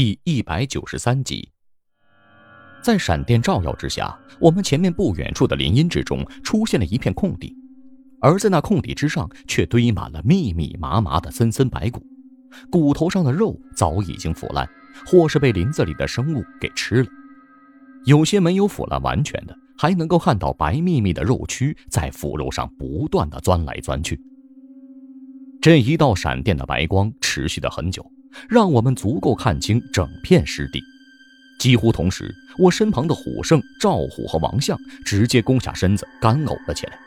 第一百九十三集。在闪电照耀之下，我们前面不远处的林荫之中出现了一片空地，而在那空地之上却堆满了密密麻麻的森森白骨，骨头上的肉早已经腐烂，或是被林子里的生物给吃了。有些没有腐烂完全的，还能够看到白密密的肉蛆在腐肉上不断的钻来钻去。这一道闪电的白光持续了很久，让我们足够看清整片湿地。几乎同时，我身旁的虎胜、赵虎和王相直接弓下身子干呕了起来。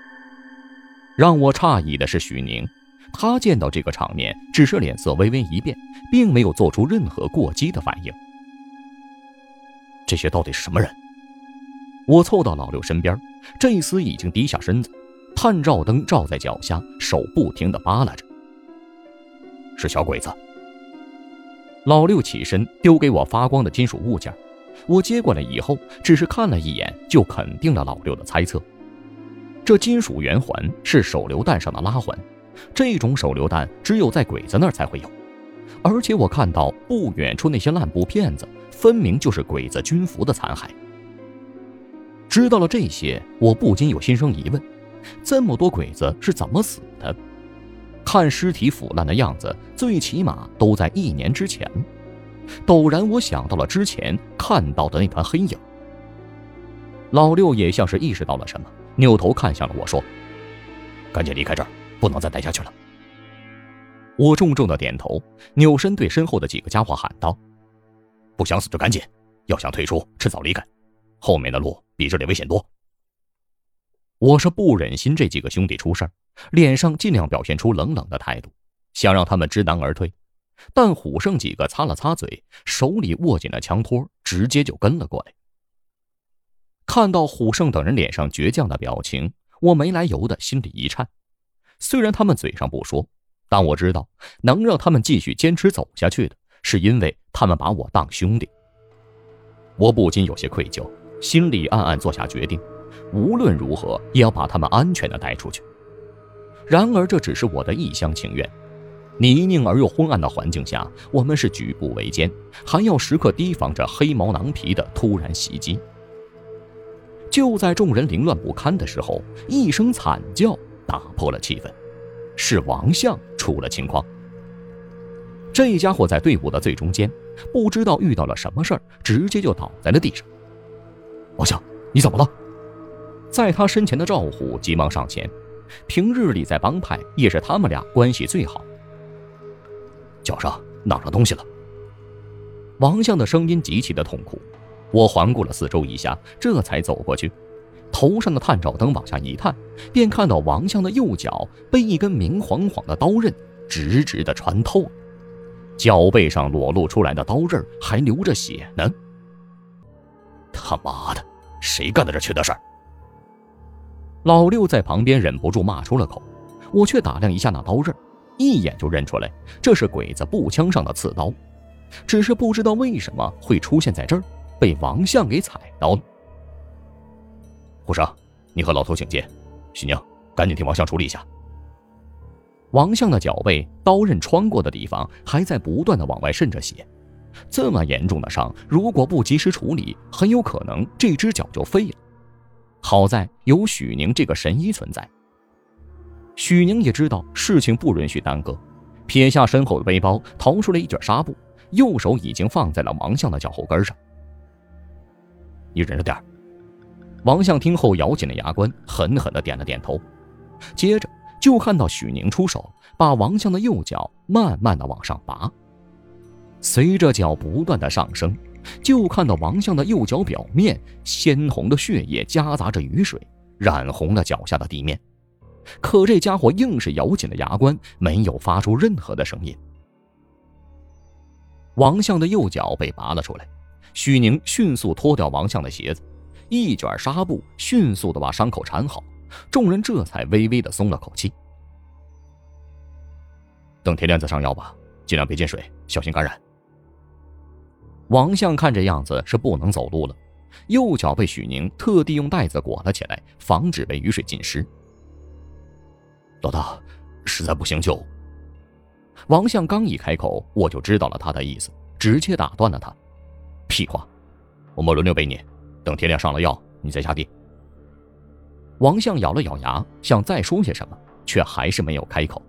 让我诧异的是许宁，他见到这个场面，只是脸色微微一变，并没有做出任何过激的反应。这些到底是什么人？我凑到老六身边，这厮已经低下身子，探照灯照在脚下，手不停地扒拉着。是小鬼子。老六起身丢给我发光的金属物件，我接过来以后，只是看了一眼就肯定了老六的猜测。这金属圆环是手榴弹上的拉环，这种手榴弹只有在鬼子那儿才会有。而且我看到不远处那些烂布片子，分明就是鬼子军服的残骸。知道了这些，我不禁有心生疑问：这么多鬼子是怎么死的？看尸体腐烂的样子，最起码都在一年之前。陡然，我想到了之前看到的那团黑影。老六也像是意识到了什么，扭头看向了我说：“赶紧离开这儿，不能再待下去了。”我重重的点头，扭身对身后的几个家伙喊道：“不想死就赶紧，要想退出，迟早离开。后面的路比这里危险多。”我是不忍心这几个兄弟出事儿，脸上尽量表现出冷冷的态度，想让他们知难而退。但虎胜几个擦了擦嘴，手里握紧了枪托，直接就跟了过来。看到虎胜等人脸上倔强的表情，我没来由的心里一颤。虽然他们嘴上不说，但我知道能让他们继续坚持走下去的，是因为他们把我当兄弟。我不禁有些愧疚，心里暗暗做下决定。无论如何也要把他们安全的带出去。然而，这只是我的一厢情愿。泥泞而又昏暗的环境下，我们是举步维艰，还要时刻提防着黑毛狼皮的突然袭击。就在众人凌乱不堪的时候，一声惨叫打破了气氛，是王相出了情况。这家伙在队伍的最中间，不知道遇到了什么事儿，直接就倒在了地上。王相，你怎么了？在他身前的赵虎急忙上前，平日里在帮派也是他们俩关系最好。脚上挠着东西了。王相的声音极其的痛苦，我环顾了四周一下，这才走过去，头上的探照灯往下一探，便看到王相的右脚被一根明晃晃的刀刃直直的穿透了，脚背上裸露出来的刀刃还流着血呢。他妈的，谁干的这缺德事儿？老六在旁边忍不住骂出了口，我却打量一下那刀刃，一眼就认出来，这是鬼子步枪上的刺刀，只是不知道为什么会出现在这儿，被王相给踩到了。虎生，你和老头请进，许宁，赶紧替王相处理一下。王相的脚背刀刃穿过的地方还在不断的往外渗着血，这么严重的伤，如果不及时处理，很有可能这只脚就废了。好在有许宁这个神医存在。许宁也知道事情不允许耽搁，撇下身后的背包，掏出了一卷纱布，右手已经放在了王相的脚后跟上。你忍着点王相听后咬紧了牙关，狠狠地点了点头，接着就看到许宁出手，把王相的右脚慢慢地往上拔，随着脚不断的上升。就看到王相的右脚表面鲜红的血液夹杂着雨水，染红了脚下的地面。可这家伙硬是咬紧了牙关，没有发出任何的声音。王相的右脚被拔了出来，许宁迅速脱掉王相的鞋子，一卷纱布迅速的把伤口缠好，众人这才微微的松了口气。等天亮再上药吧，尽量别进水，小心感染。王相看这样子是不能走路了，右脚被许宁特地用袋子裹了起来，防止被雨水浸湿。老大，实在不行就……王相刚一开口，我就知道了他的意思，直接打断了他：“屁话，我们轮流背你，等天亮上了药，你再下地。”王相咬了咬牙，想再说些什么，却还是没有开口。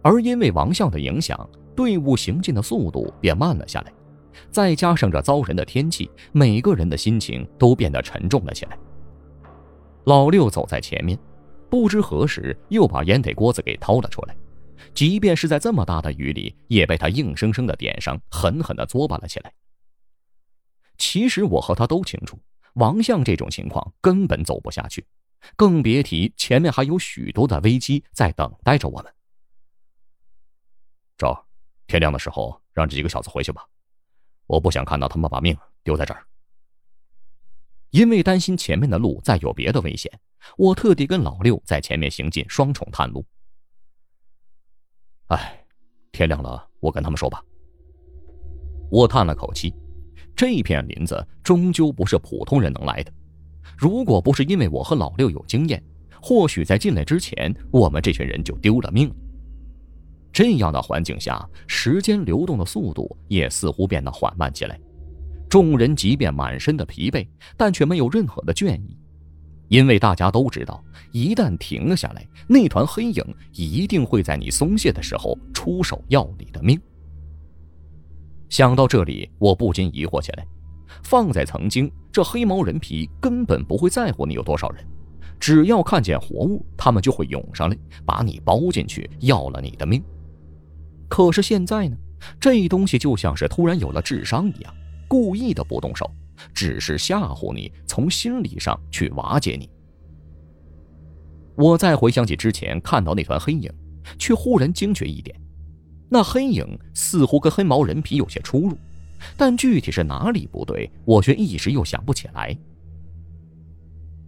而因为王相的影响，队伍行进的速度便慢了下来，再加上这遭人的天气，每个人的心情都变得沉重了起来。老六走在前面，不知何时又把烟袋锅子给掏了出来。即便是在这么大的雨里，也被他硬生生的点上，狠狠的作罢了起来。其实我和他都清楚，王相这种情况根本走不下去，更别提前面还有许多的危机在等待着我们。赵，天亮的时候让这几个小子回去吧，我不想看到他们把命丢在这儿。因为担心前面的路再有别的危险，我特地跟老六在前面行进，双重探路。哎，天亮了，我跟他们说吧。我叹了口气，这片林子终究不是普通人能来的。如果不是因为我和老六有经验，或许在进来之前，我们这群人就丢了命。这样的环境下，时间流动的速度也似乎变得缓慢起来。众人即便满身的疲惫，但却没有任何的倦意。因为大家都知道，一旦停了下来，那团黑影一定会在你松懈的时候出手要你的命。想到这里，我不禁疑惑起来：放在曾经，这黑毛人皮根本不会在乎你有多少人，只要看见活物，他们就会涌上来，把你包进去，要了你的命。可是现在呢，这东西就像是突然有了智商一样，故意的不动手。只是吓唬你，从心理上去瓦解你。我再回想起之前看到那团黑影，却忽然惊觉一点：那黑影似乎跟黑毛人皮有些出入，但具体是哪里不对，我却一时又想不起来。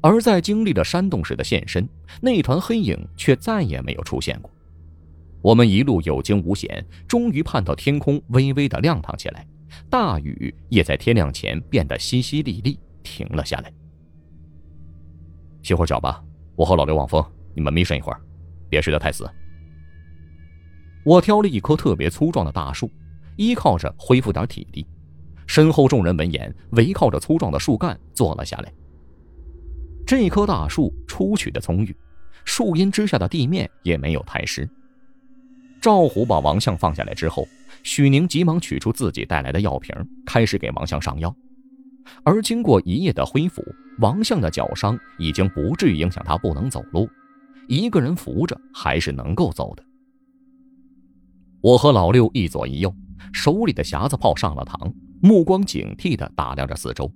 而在经历了山洞时的现身，那团黑影却再也没有出现过。我们一路有惊无险，终于盼到天空微微的亮堂起来。大雨也在天亮前变得淅淅沥沥，停了下来。歇会儿脚吧，我和老刘望风，你们眯上一会儿，别睡得太死。我挑了一棵特别粗壮的大树，依靠着恢复点体力。身后众人闻言，围靠着粗壮的树干坐了下来。这棵大树初取的葱郁，树荫之下的地面也没有太湿。赵虎把王相放下来之后。许宁急忙取出自己带来的药瓶，开始给王相上药。而经过一夜的恢复，王相的脚伤已经不至于影响他不能走路，一个人扶着还是能够走的。我和老六一左一右，手里的匣子炮上了膛，目光警惕地打量着四周，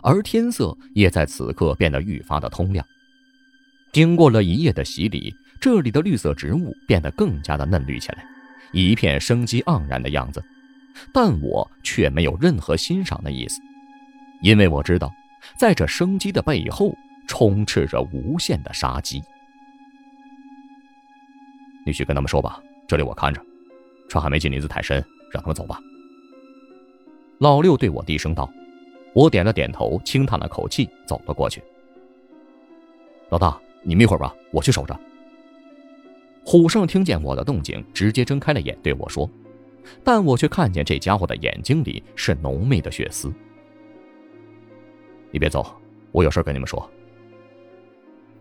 而天色也在此刻变得愈发的通亮。经过了一夜的洗礼，这里的绿色植物变得更加的嫩绿起来。一片生机盎然的样子，但我却没有任何欣赏的意思，因为我知道，在这生机的背后充斥着无限的杀机。你去跟他们说吧，这里我看着，船还没进林子太深，让他们走吧。老六对我低声道，我点了点头，轻叹了口气，走了过去。老大，你们一会儿吧，我去守着。虎胜听见我的动静，直接睁开了眼对我说：“但我却看见这家伙的眼睛里是浓密的血丝。”你别走，我有事跟你们说。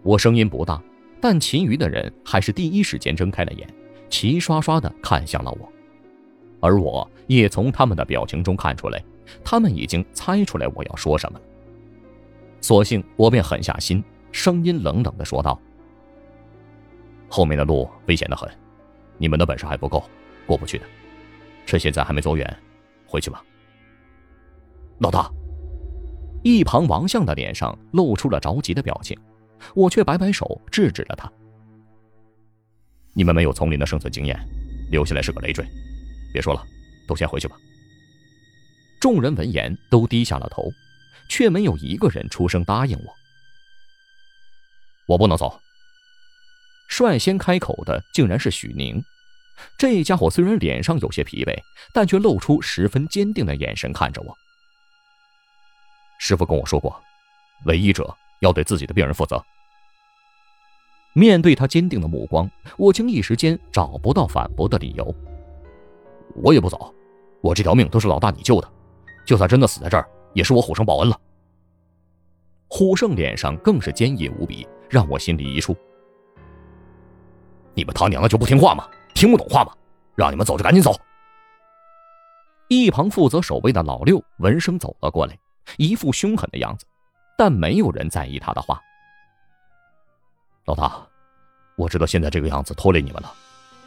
我声音不大，但其余的人还是第一时间睁开了眼，齐刷刷的看向了我，而我也从他们的表情中看出来，他们已经猜出来我要说什么了。索性我便狠下心，声音冷冷的说道。后面的路危险的很，你们的本事还不够，过不去的。趁现在还没走远，回去吧。老大，一旁王相的脸上露出了着急的表情，我却摆摆手制止了他。你们没有丛林的生存经验，留下来是个累赘。别说了，都先回去吧。众人闻言都低下了头，却没有一个人出声答应我。我不能走。率先开口的竟然是许宁，这家伙虽然脸上有些疲惫，但却露出十分坚定的眼神看着我。师傅跟我说过，为医者要对自己的病人负责。面对他坚定的目光，我竟一时间找不到反驳的理由。我也不走，我这条命都是老大你救的，就算真的死在这儿，也是我虎生报恩了。虎胜脸上更是坚毅无比，让我心里一触。你们他娘的就不听话吗？听不懂话吗？让你们走就赶紧走。一旁负责守卫的老六闻声走了过来，一副凶狠的样子，但没有人在意他的话。老大，我知道现在这个样子拖累你们了，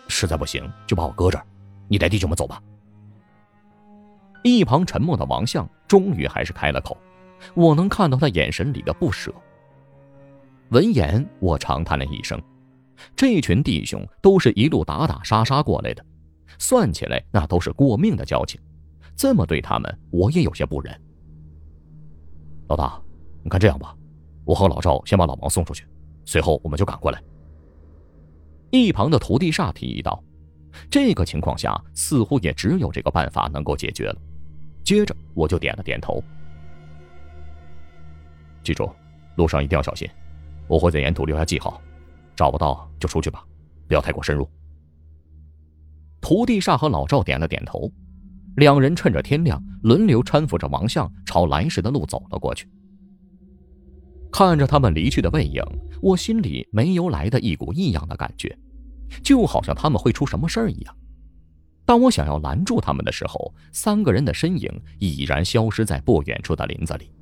实在不行就把我搁这儿，你带弟兄们走吧。一旁沉默的王相终于还是开了口，我能看到他眼神里的不舍。闻言，我长叹了一声，这群弟兄都是一路打打杀杀过来的，算起来那都是过命的交情，这么对他们，我也有些不忍。老大，你看这样吧，我和老赵先把老王送出去。随后我们就赶过来。一旁的徒弟煞提议道：“这个情况下，似乎也只有这个办法能够解决了。”接着我就点了点头。记住，路上一定要小心，我会在沿途留下记号，找不到就出去吧，不要太过深入。徒弟煞和老赵点了点头，两人趁着天亮，轮流搀扶着王相朝来时的路走了过去。看着他们离去的背影，我心里没由来的一股异样的感觉，就好像他们会出什么事儿一样。当我想要拦住他们的时候，三个人的身影已然消失在不远处的林子里。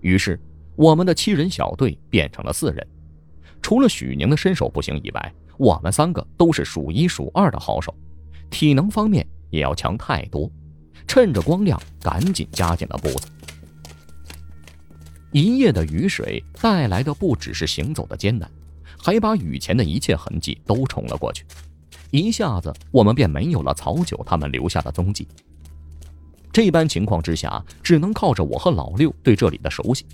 于是，我们的七人小队变成了四人，除了许宁的身手不行以外，我们三个都是数一数二的好手，体能方面也要强太多。趁着光亮，赶紧加紧了步子。一夜的雨水带来的不只是行走的艰难，还把雨前的一切痕迹都冲了过去。一下子，我们便没有了曹九他们留下的踪迹。这般情况之下，只能靠着我和老六对这里的熟悉，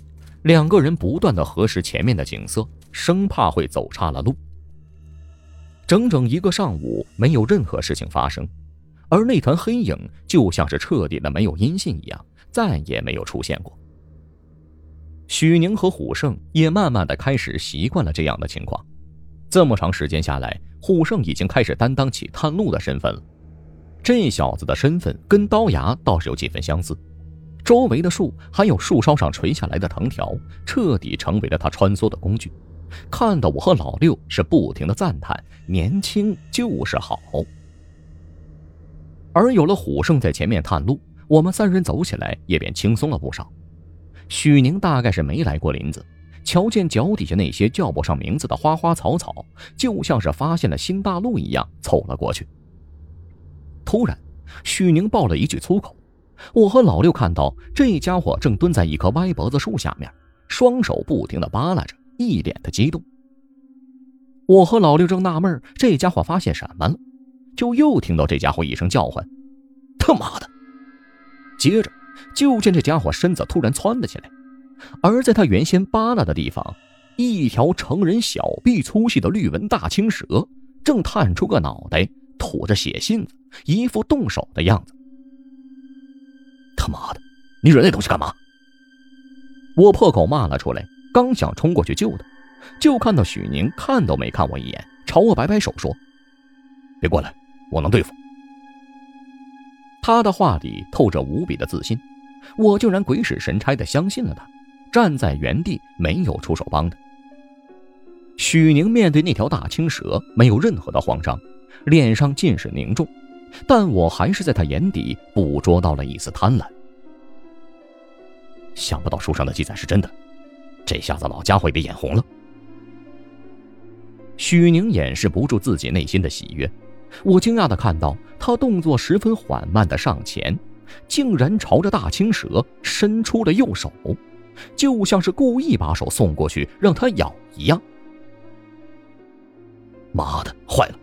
两个人不断的核实前面的景色，生怕会走差了路。整整一个上午，没有任何事情发生，而那团黑影就像是彻底的没有音信一样，再也没有出现过。许宁和虎胜也慢慢的开始习惯了这样的情况。这么长时间下来，虎胜已经开始担当起探路的身份了。这小子的身份跟刀牙倒是有几分相似。周围的树还有树梢上垂下来的藤条，彻底成为了他穿梭的工具。看得我和老六是不停的赞叹：年轻就是好。而有了虎胜在前面探路，我们三人走起来也便轻松了不少。许宁大概是没来过林子，瞧见脚底下那些叫不上名字的花花草草，就像是发现了新大陆一样，凑了过去。突然，许宁爆了一句粗口，我和老六看到这家伙正蹲在一棵歪脖子树下面，双手不停的扒拉着，一脸的激动。我和老六正纳闷这家伙发现什么了，就又听到这家伙一声叫唤：“他妈的！”接着。就见这家伙身子突然窜了起来，而在他原先扒拉的地方，一条成人小臂粗细的绿纹大青蛇正探出个脑袋，吐着血信子，一副动手的样子。他妈的，你惹那东西干嘛？我破口骂了出来，刚想冲过去救他，就看到许宁看都没看我一眼，朝我摆摆手说：“别过来，我能对付。”他的话里透着无比的自信，我竟然鬼使神差的相信了他，站在原地没有出手帮他。许宁面对那条大青蛇没有任何的慌张，脸上尽是凝重，但我还是在他眼底捕捉到了一丝贪婪。想不到书上的记载是真的，这下子老家伙也眼红了。许宁掩饰不住自己内心的喜悦。我惊讶的看到他动作十分缓慢的上前，竟然朝着大青蛇伸出了右手，就像是故意把手送过去让它咬一样。妈的，坏了！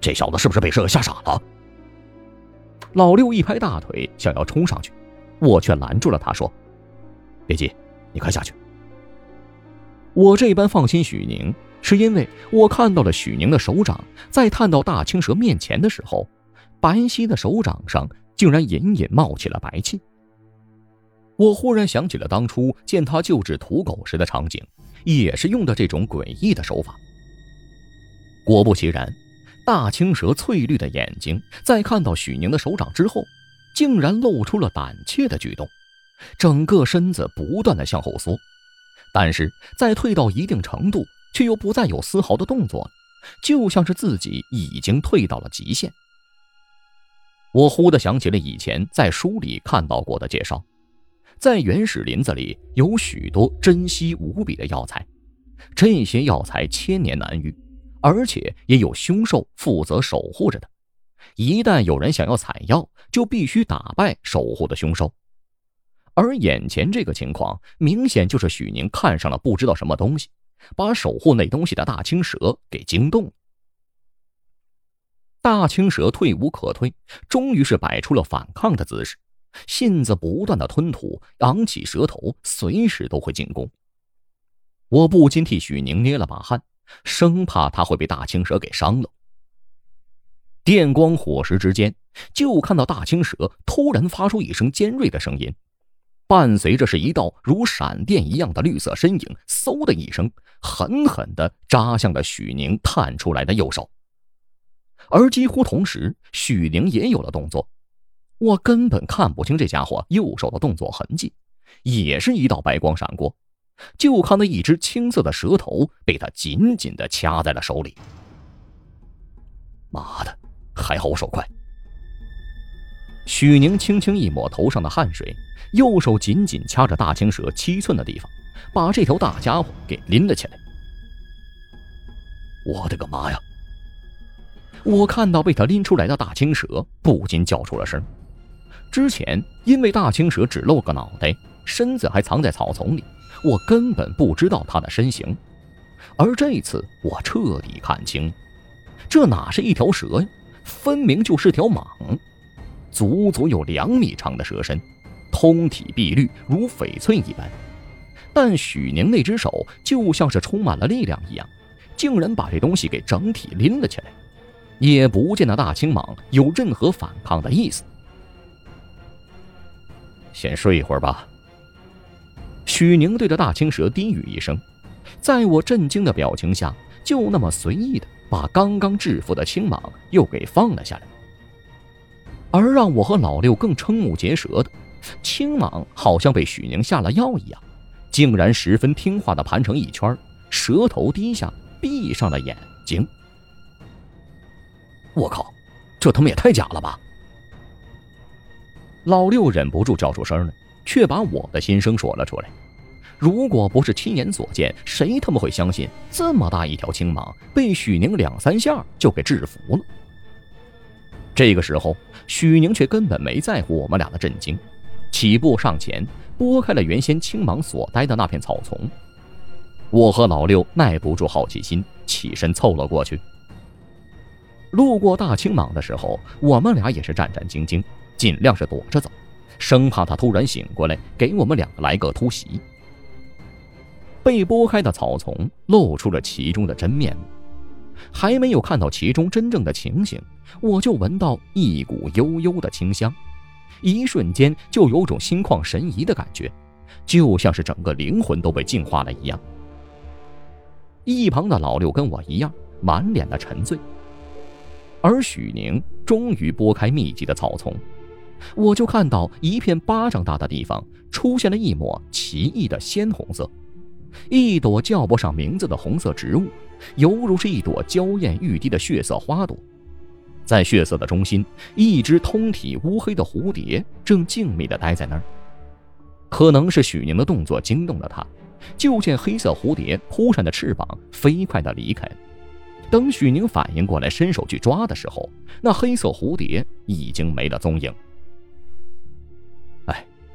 这小子是不是被蛇吓傻了？老六一拍大腿，想要冲上去，我却拦住了他，说：“别急，你快下去。”我这般放心许宁。是因为我看到了许宁的手掌，在探到大青蛇面前的时候，白皙的手掌上竟然隐隐冒起了白气。我忽然想起了当初见他救治土狗时的场景，也是用的这种诡异的手法。果不其然，大青蛇翠绿的眼睛在看到许宁的手掌之后，竟然露出了胆怯的举动，整个身子不断的向后缩，但是在退到一定程度，却又不再有丝毫的动作，就像是自己已经退到了极限。我忽地想起了以前在书里看到过的介绍，在原始林子里有许多珍稀无比的药材，这些药材千年难遇，而且也有凶兽负责守护着的。一旦有人想要采药，就必须打败守护的凶兽。而眼前这个情况，明显就是许宁看上了不知道什么东西，把守护那东西的大青蛇给惊动了。大青蛇退无可退，终于是摆出了反抗的姿势，信子不断的吞吐，昂起舌头，随时都会进攻。我不禁替许宁捏了把汗，生怕他会被大青蛇给伤了。电光火石之间，就看到大青蛇突然发出一声尖锐的声音，伴随着是一道如闪电一样的绿色身影，嗖的一声，狠狠地扎向了许宁探出来的右手。而几乎同时，许宁也有了动作，我根本看不清这家伙右手的动作痕迹，也是一道白光闪过，就看那一只青色的蛇头被他紧紧地掐在了手里。妈的，还好我手快！许宁轻轻一抹头上的汗水，右手紧紧掐着大青蛇七寸的地方，把这条大家伙给拎了起来。我的个妈呀！我看到被他拎出来的大青蛇，不禁叫出了声。之前因为大青蛇只露个脑袋，身子还藏在草丛里，我根本不知道它的身形。而这次我彻底看清，这哪是一条蛇呀，分明就是条蟒，足足有两米长的蛇身，通体碧绿如翡翠一般。但许宁那只手就像是充满了力量一样，竟然把这东西给整体拎了起来。也不见那大青蟒有任何反抗的意思。先睡一会儿吧。许宁对着大青蛇低语一声，在我震惊的表情下，就那么随意的把刚刚制服的青蟒又给放了下来。而让我和老六更瞠目结舌的，青蟒好像被许宁下了药一样，竟然十分听话的盘成一圈，舌头低下，闭上了眼睛。我靠，这他妈也太假了吧！老六忍不住叫出声来，却把我的心声说了出来。如果不是亲眼所见，谁他妈会相信这么大一条青蟒被许宁两三下就给制服了？这个时候，许宁却根本没在乎我们俩的震惊，起步上前拨开了原先青蟒所待的那片草丛。我和老六耐不住好奇心，起身凑了过去。路过大青蟒的时候，我们俩也是战战兢兢，尽量是躲着走，生怕他突然醒过来给我们两个来个突袭。被拨开的草丛露出了其中的真面目，还没有看到其中真正的情形，我就闻到一股悠悠的清香，一瞬间就有种心旷神怡的感觉，就像是整个灵魂都被净化了一样。一旁的老六跟我一样，满脸的沉醉。而许宁终于拨开密集的草丛，我就看到一片巴掌大的地方出现了一抹奇异的鲜红色，一朵叫不上名字的红色植物，犹如是一朵娇艳欲滴的血色花朵。在血色的中心，一只通体乌黑的蝴蝶正静谧地待在那儿。可能是许宁的动作惊动了它，就见黑色蝴蝶扑扇着翅膀，飞快地离开。等许宁反应过来，伸手去抓的时候，那黑色蝴蝶已经没了踪影。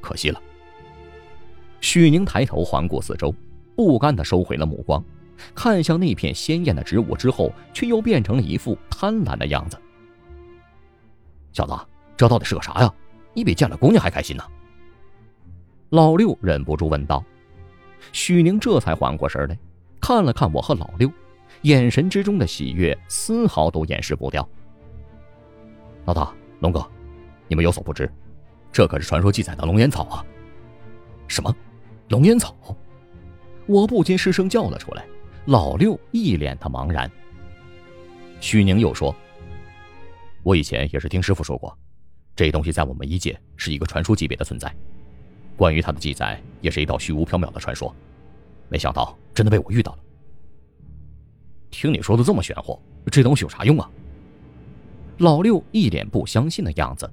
可惜了。许宁抬头环顾四周，不甘地收回了目光，看向那片鲜艳的植物之后，却又变成了一副贪婪的样子。小子，这到底是个啥呀？你比见了姑娘还开心呢？老六忍不住问道。许宁这才缓过神来，看了看我和老六。眼神之中的喜悦丝毫都掩饰不掉。老大，龙哥，你们有所不知，这可是传说记载的龙眼草啊！什么？龙眼草？我不禁失声叫了出来。老六一脸的茫然。许宁又说：“我以前也是听师傅说过，这东西在我们一界是一个传说级别的存在，关于它的记载也是一道虚无缥缈的传说。没想到真的被我遇到了。听你说的这么玄乎，这东西有啥用啊？老六一脸不相信的样子。